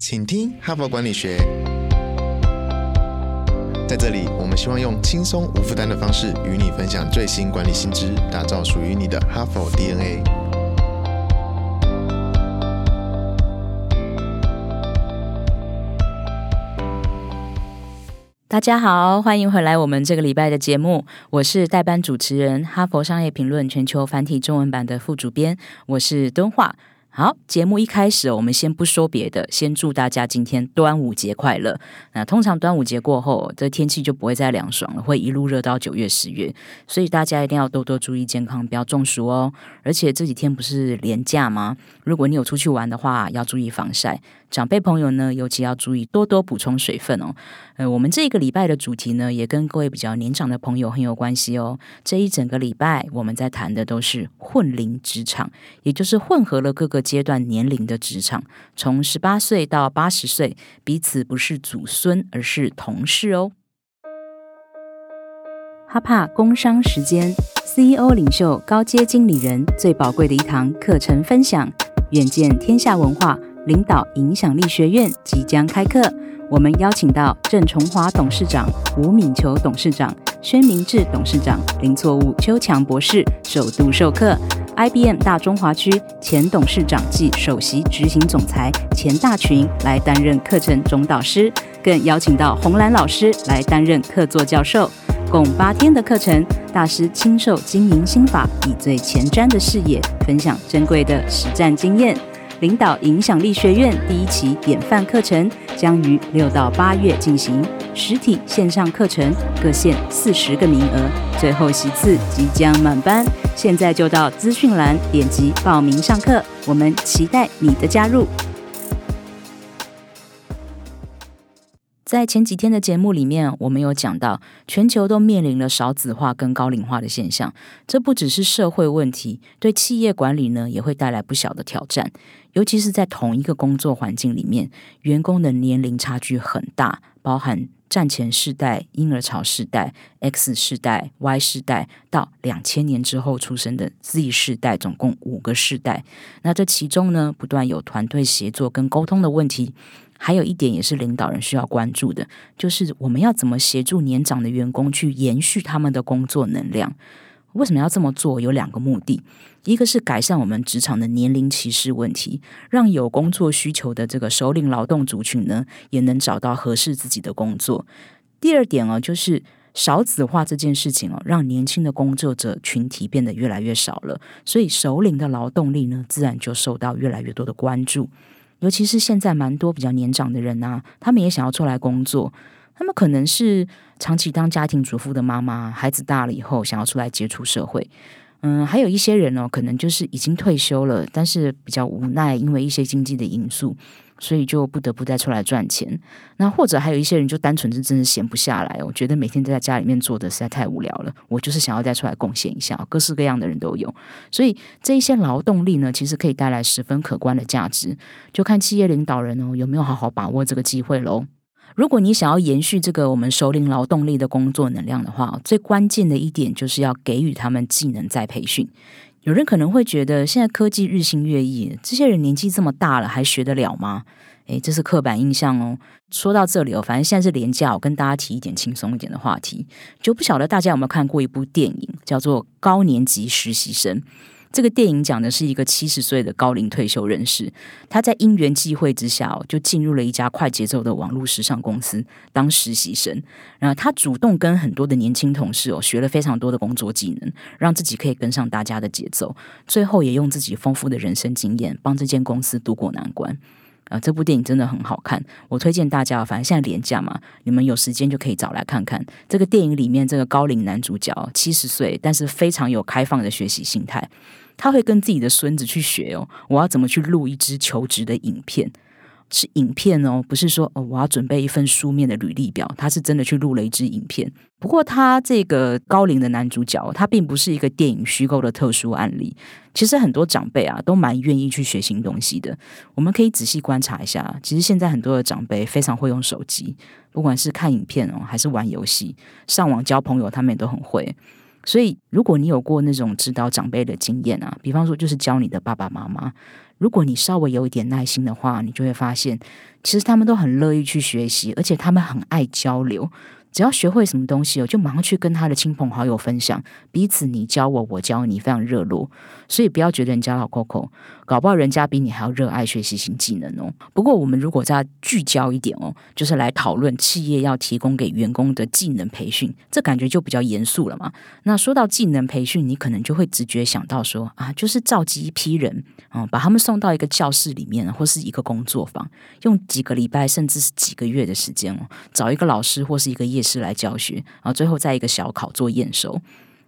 请听哈佛管理学。在这里，我们希望用轻松无负担的方式与你分享最新管理新知，打造属于你的哈佛 DNA。大家好，欢迎回来我们这个礼拜的节目，我是代班主持人，哈佛商业评论全球繁体中文版的副主编，我是敦化。好，节目一开始，我们先不说别的，先祝大家今天端午节快乐。那通常端午节过后，这天气就不会再凉爽了，会一路热到九月、十月，所以大家一定要多多注意健康，不要中暑哦。而且这几天不是廉假吗？如果你有出去玩的话，要注意防晒。长辈朋友呢，尤其要注意多多补充水分哦。呃，我们这个礼拜的主题呢，也跟各位比较年长的朋友很有关系哦。这一整个礼拜，我们在谈的都是混龄职场，也就是混合了各个阶段年龄的职场，从十八岁到八十岁，彼此不是祖孙，而是同事哦。哈帕工商时间，CEO 领袖高阶经理人最宝贵的一堂课程分享，远见天下文化。领导影响力学院即将开课，我们邀请到郑崇华董事长、吴敏球董事长、宣明志董事长、林错误邱强博士首度授课。IBM 大中华区前董事长暨首席执行总裁钱大群来担任课程总导师，更邀请到洪兰老师来担任客座教授。共八天的课程，大师亲授经营心法，以最前瞻的视野分享珍贵的实战经验。领导影响力学院第一期典范课程将于六到八月进行，实体线上课程各限四十个名额，最后席次即将满班，现在就到资讯栏点击报名上课，我们期待你的加入。在前几天的节目里面，我们有讲到，全球都面临了少子化跟高龄化的现象，这不只是社会问题，对企业管理呢也会带来不小的挑战。尤其是在同一个工作环境里面，员工的年龄差距很大，包含战前世代、婴儿潮世代、X 世代、Y 世代，到两千年之后出生的 Z 世代，总共五个世代。那这其中呢，不断有团队协作跟沟通的问题。还有一点也是领导人需要关注的，就是我们要怎么协助年长的员工去延续他们的工作能量？为什么要这么做？有两个目的，一个是改善我们职场的年龄歧视问题，让有工作需求的这个首领劳动族群呢，也能找到合适自己的工作。第二点哦，就是少子化这件事情哦，让年轻的工作者群体变得越来越少了，所以首领的劳动力呢，自然就受到越来越多的关注。尤其是现在蛮多比较年长的人啊，他们也想要出来工作。他们可能是长期当家庭主妇的妈妈，孩子大了以后想要出来接触社会。嗯，还有一些人哦，可能就是已经退休了，但是比较无奈，因为一些经济的因素，所以就不得不再出来赚钱。那或者还有一些人就单纯是真的闲不下来，我觉得每天都在家里面坐的实在太无聊了，我就是想要再出来贡献一下。各式各样的人都有，所以这一些劳动力呢，其实可以带来十分可观的价值，就看企业领导人哦有没有好好把握这个机会喽。如果你想要延续这个我们首领劳动力的工作能量的话，最关键的一点就是要给予他们技能再培训。有人可能会觉得，现在科技日新月异，这些人年纪这么大了，还学得了吗？诶，这是刻板印象哦。说到这里哦，反正现在是廉价，我跟大家提一点轻松一点的话题，就不晓得大家有没有看过一部电影，叫做《高年级实习生》。这个电影讲的是一个七十岁的高龄退休人士，他在因缘际会之下，就进入了一家快节奏的网络时尚公司当实习生。然后他主动跟很多的年轻同事哦学了非常多的工作技能，让自己可以跟上大家的节奏。最后也用自己丰富的人生经验，帮这间公司渡过难关。啊，这部电影真的很好看，我推荐大家。反正现在廉价嘛，你们有时间就可以找来看看。这个电影里面这个高龄男主角七十岁，但是非常有开放的学习心态，他会跟自己的孙子去学哦，我要怎么去录一支求职的影片。是影片哦，不是说哦，我要准备一份书面的履历表。他是真的去录了一支影片。不过，他这个高龄的男主角，他并不是一个电影虚构的特殊案例。其实很多长辈啊，都蛮愿意去学新东西的。我们可以仔细观察一下，其实现在很多的长辈非常会用手机，不管是看影片哦，还是玩游戏、上网交朋友，他们也都很会。所以，如果你有过那种指导长辈的经验啊，比方说就是教你的爸爸妈妈，如果你稍微有一点耐心的话，你就会发现，其实他们都很乐意去学习，而且他们很爱交流。只要学会什么东西哦，就马上去跟他的亲朋好友分享，彼此你教我，我教你，非常热络。所以不要觉得人家老 Coco，搞不好人家比你还要热爱学习新技能哦。不过我们如果再聚焦一点哦，就是来讨论企业要提供给员工的技能培训，这感觉就比较严肃了嘛。那说到技能培训，你可能就会直觉想到说啊，就是召集一批人，嗯，把他们送到一个教室里面，或是一个工作坊，用几个礼拜甚至是几个月的时间哦，找一个老师或是一个业师来教学，然后最后在一个小考做验收。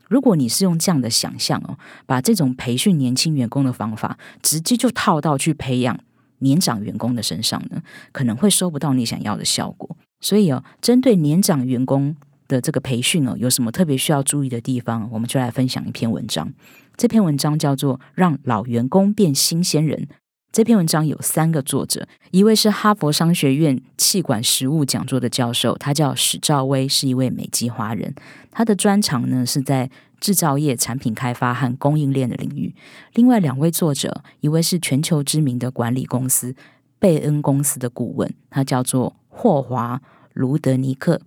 如果你是用这样的想象哦，把这种培训年轻员工的方法直接就套到去培养年长员工的身上呢，可能会收不到你想要的效果。所以哦，针对年长员工的这个培训哦，有什么特别需要注意的地方，我们就来分享一篇文章。这篇文章叫做《让老员工变新鲜人》。这篇文章有三个作者，一位是哈佛商学院气管实务讲座的教授，他叫史兆威，是一位美籍华人。他的专长呢是在制造业产品开发和供应链的领域。另外两位作者，一位是全球知名的管理公司贝恩公司的顾问，他叫做霍华卢德尼克。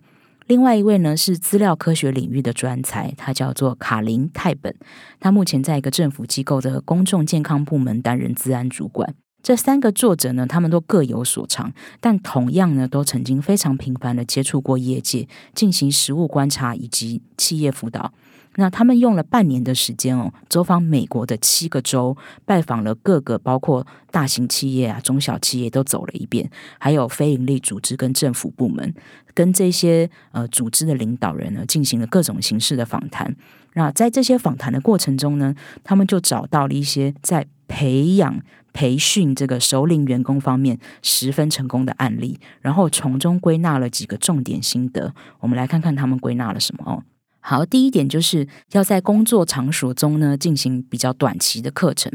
另外一位呢是资料科学领域的专才，他叫做卡林泰本。他目前在一个政府机构的公众健康部门担任治安主管。这三个作者呢，他们都各有所长，但同样呢，都曾经非常频繁的接触过业界，进行实务观察以及企业辅导。那他们用了半年的时间哦，走访美国的七个州，拜访了各个包括大型企业啊、中小企业都走了一遍，还有非营利组织跟政府部门，跟这些呃组织的领导人呢进行了各种形式的访谈。那在这些访谈的过程中呢，他们就找到了一些在培养、培训这个首领员工方面十分成功的案例，然后从中归纳了几个重点心得。我们来看看他们归纳了什么哦。好，第一点就是要在工作场所中呢进行比较短期的课程。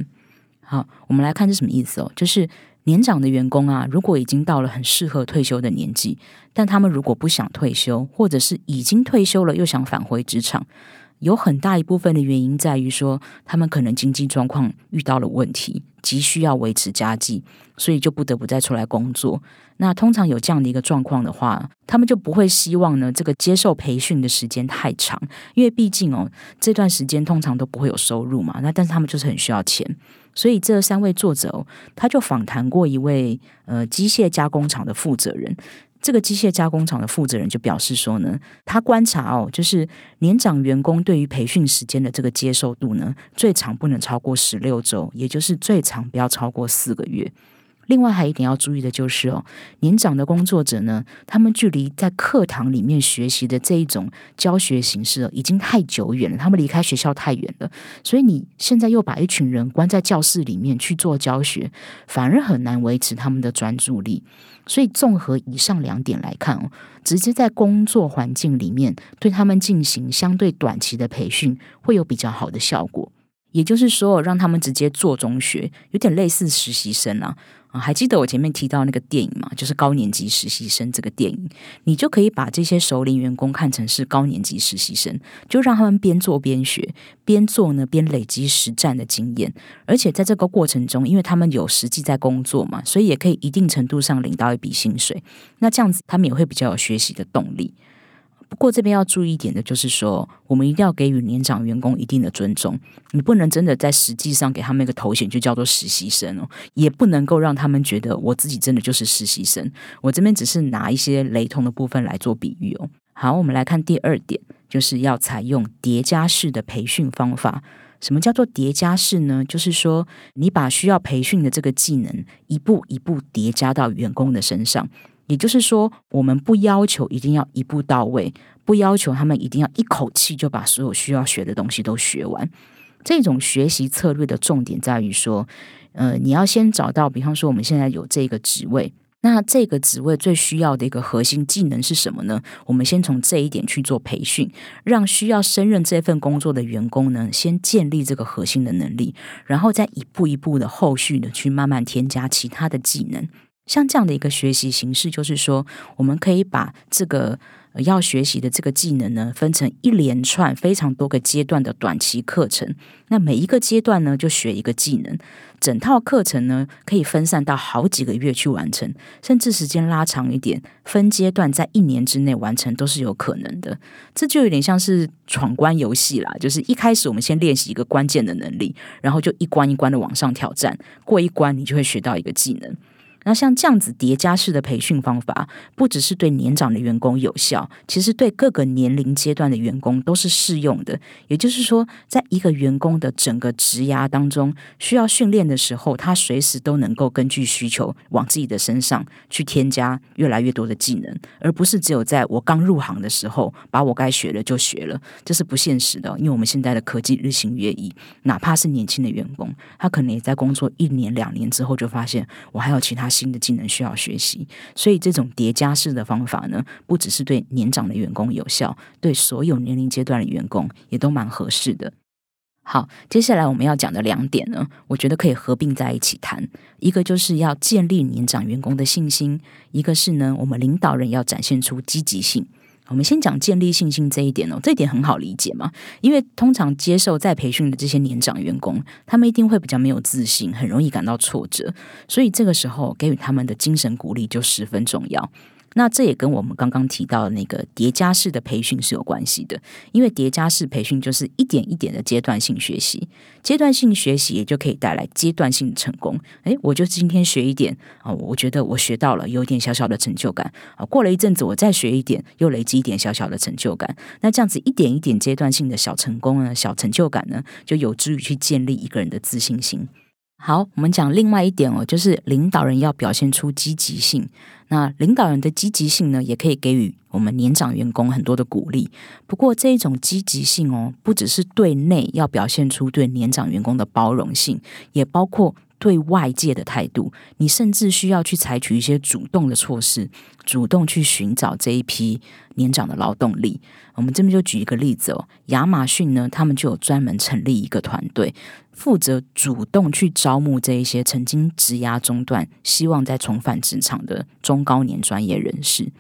好，我们来看是什么意思哦，就是年长的员工啊，如果已经到了很适合退休的年纪，但他们如果不想退休，或者是已经退休了又想返回职场。有很大一部分的原因在于说，他们可能经济状况遇到了问题，急需要维持家计，所以就不得不再出来工作。那通常有这样的一个状况的话，他们就不会希望呢这个接受培训的时间太长，因为毕竟哦这段时间通常都不会有收入嘛。那但是他们就是很需要钱，所以这三位作者他就访谈过一位呃机械加工厂的负责人。这个机械加工厂的负责人就表示说呢，他观察哦，就是年长员工对于培训时间的这个接受度呢，最长不能超过十六周，也就是最长不要超过四个月。另外还一点要注意的就是哦，年长的工作者呢，他们距离在课堂里面学习的这一种教学形式已经太久远了，他们离开学校太远了，所以你现在又把一群人关在教室里面去做教学，反而很难维持他们的专注力。所以综合以上两点来看哦，直接在工作环境里面对他们进行相对短期的培训，会有比较好的效果。也就是说，让他们直接做中学，有点类似实习生啊。啊，还记得我前面提到那个电影吗？就是高年级实习生这个电影，你就可以把这些首领员工看成是高年级实习生，就让他们边做边学，边做呢边累积实战的经验，而且在这个过程中，因为他们有实际在工作嘛，所以也可以一定程度上领到一笔薪水。那这样子，他们也会比较有学习的动力。不过这边要注意一点的就是说，我们一定要给予年长员工一定的尊重。你不能真的在实际上给他们一个头衔，就叫做实习生哦，也不能够让他们觉得我自己真的就是实习生。我这边只是拿一些雷同的部分来做比喻哦。好，我们来看第二点，就是要采用叠加式的培训方法。什么叫做叠加式呢？就是说，你把需要培训的这个技能一步一步叠加到员工的身上。也就是说，我们不要求一定要一步到位，不要求他们一定要一口气就把所有需要学的东西都学完。这种学习策略的重点在于说，呃，你要先找到，比方说我们现在有这个职位，那这个职位最需要的一个核心技能是什么呢？我们先从这一点去做培训，让需要升任这份工作的员工呢，先建立这个核心的能力，然后再一步一步的后续的去慢慢添加其他的技能。像这样的一个学习形式，就是说，我们可以把这个要学习的这个技能呢，分成一连串非常多个阶段的短期课程。那每一个阶段呢，就学一个技能。整套课程呢，可以分散到好几个月去完成，甚至时间拉长一点，分阶段在一年之内完成都是有可能的。这就有点像是闯关游戏啦，就是一开始我们先练习一个关键的能力，然后就一关一关的往上挑战，过一关你就会学到一个技能。那像这样子叠加式的培训方法，不只是对年长的员工有效，其实对各个年龄阶段的员工都是适用的。也就是说，在一个员工的整个职涯当中，需要训练的时候，他随时都能够根据需求往自己的身上去添加越来越多的技能，而不是只有在我刚入行的时候把我该学的就学了，这是不现实的。因为我们现在的科技日新月异，哪怕是年轻的员工，他可能也在工作一年两年之后就发现我还有其他。新的技能需要学习，所以这种叠加式的方法呢，不只是对年长的员工有效，对所有年龄阶段的员工也都蛮合适的。好，接下来我们要讲的两点呢，我觉得可以合并在一起谈。一个就是要建立年长员工的信心，一个是呢，我们领导人要展现出积极性。我们先讲建立信心这一点哦，这一点很好理解嘛，因为通常接受再培训的这些年长员工，他们一定会比较没有自信，很容易感到挫折，所以这个时候给予他们的精神鼓励就十分重要。那这也跟我们刚刚提到的那个叠加式的培训是有关系的，因为叠加式培训就是一点一点的阶段性学习，阶段性学习也就可以带来阶段性的成功。诶，我就今天学一点啊，我觉得我学到了，有一点小小的成就感啊。过了一阵子，我再学一点，又累积一点小小的成就感。那这样子一点一点阶段性的小成功呢，小成就感呢，就有助于去建立一个人的自信心。好，我们讲另外一点哦，就是领导人要表现出积极性。那领导人的积极性呢，也可以给予我们年长员工很多的鼓励。不过这一种积极性哦，不只是对内要表现出对年长员工的包容性，也包括。对外界的态度，你甚至需要去采取一些主动的措施，主动去寻找这一批年长的劳动力。我们这边就举一个例子哦，亚马逊呢，他们就有专门成立一个团队，负责主动去招募这一些曾经职涯中断、希望再重返职场的中高年专业人士。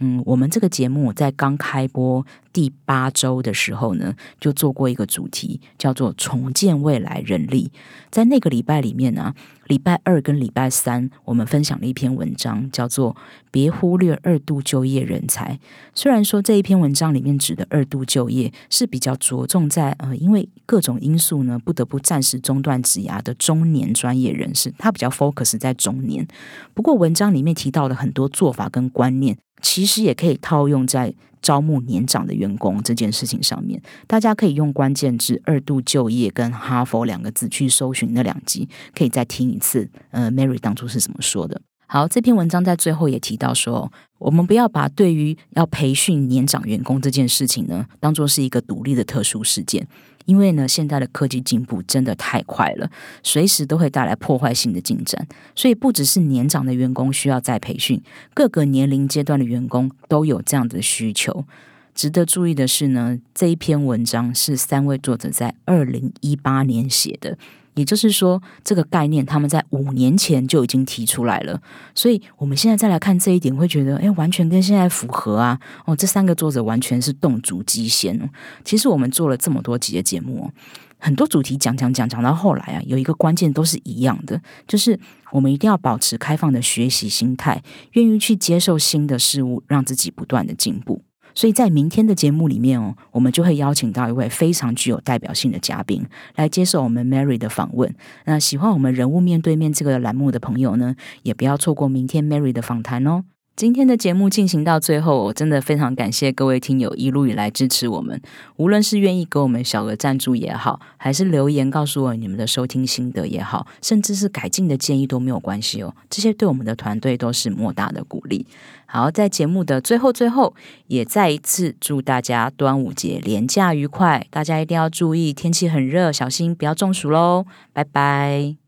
嗯，我们这个节目在刚开播第八周的时候呢，就做过一个主题，叫做“重建未来人力”。在那个礼拜里面呢，礼拜二跟礼拜三，我们分享了一篇文章，叫做“别忽略二度就业人才”。虽然说这一篇文章里面指的二度就业是比较着重在呃，因为各种因素呢，不得不暂时中断职涯的中年专业人士，他比较 focus 在中年。不过文章里面提到的很多做法跟观念。其实也可以套用在招募年长的员工这件事情上面。大家可以用关键字“二度就业”跟“哈佛”两个字去搜寻那两集，可以再听一次。呃，Mary 当初是怎么说的？好，这篇文章在最后也提到说，我们不要把对于要培训年长员工这件事情呢，当做是一个独立的特殊事件。因为呢，现在的科技进步真的太快了，随时都会带来破坏性的进展，所以不只是年长的员工需要再培训，各个年龄阶段的员工都有这样的需求。值得注意的是呢，这一篇文章是三位作者在二零一八年写的。也就是说，这个概念他们在五年前就已经提出来了，所以我们现在再来看这一点，会觉得哎，完全跟现在符合啊！哦，这三个作者完全是动足机先。其实我们做了这么多集的节目，很多主题讲讲讲讲到后来啊，有一个关键都是一样的，就是我们一定要保持开放的学习心态，愿意去接受新的事物，让自己不断的进步。所以在明天的节目里面哦，我们就会邀请到一位非常具有代表性的嘉宾来接受我们 Mary 的访问。那喜欢我们人物面对面这个栏目的朋友呢，也不要错过明天 Mary 的访谈哦。今天的节目进行到最后，我真的非常感谢各位听友一路以来支持我们，无论是愿意给我们小额赞助也好，还是留言告诉我你们的收听心得也好，甚至是改进的建议都没有关系哦，这些对我们的团队都是莫大的鼓励。好，在节目的最后最后，也再一次祝大家端午节连假愉快，大家一定要注意天气很热，小心不要中暑喽，拜拜。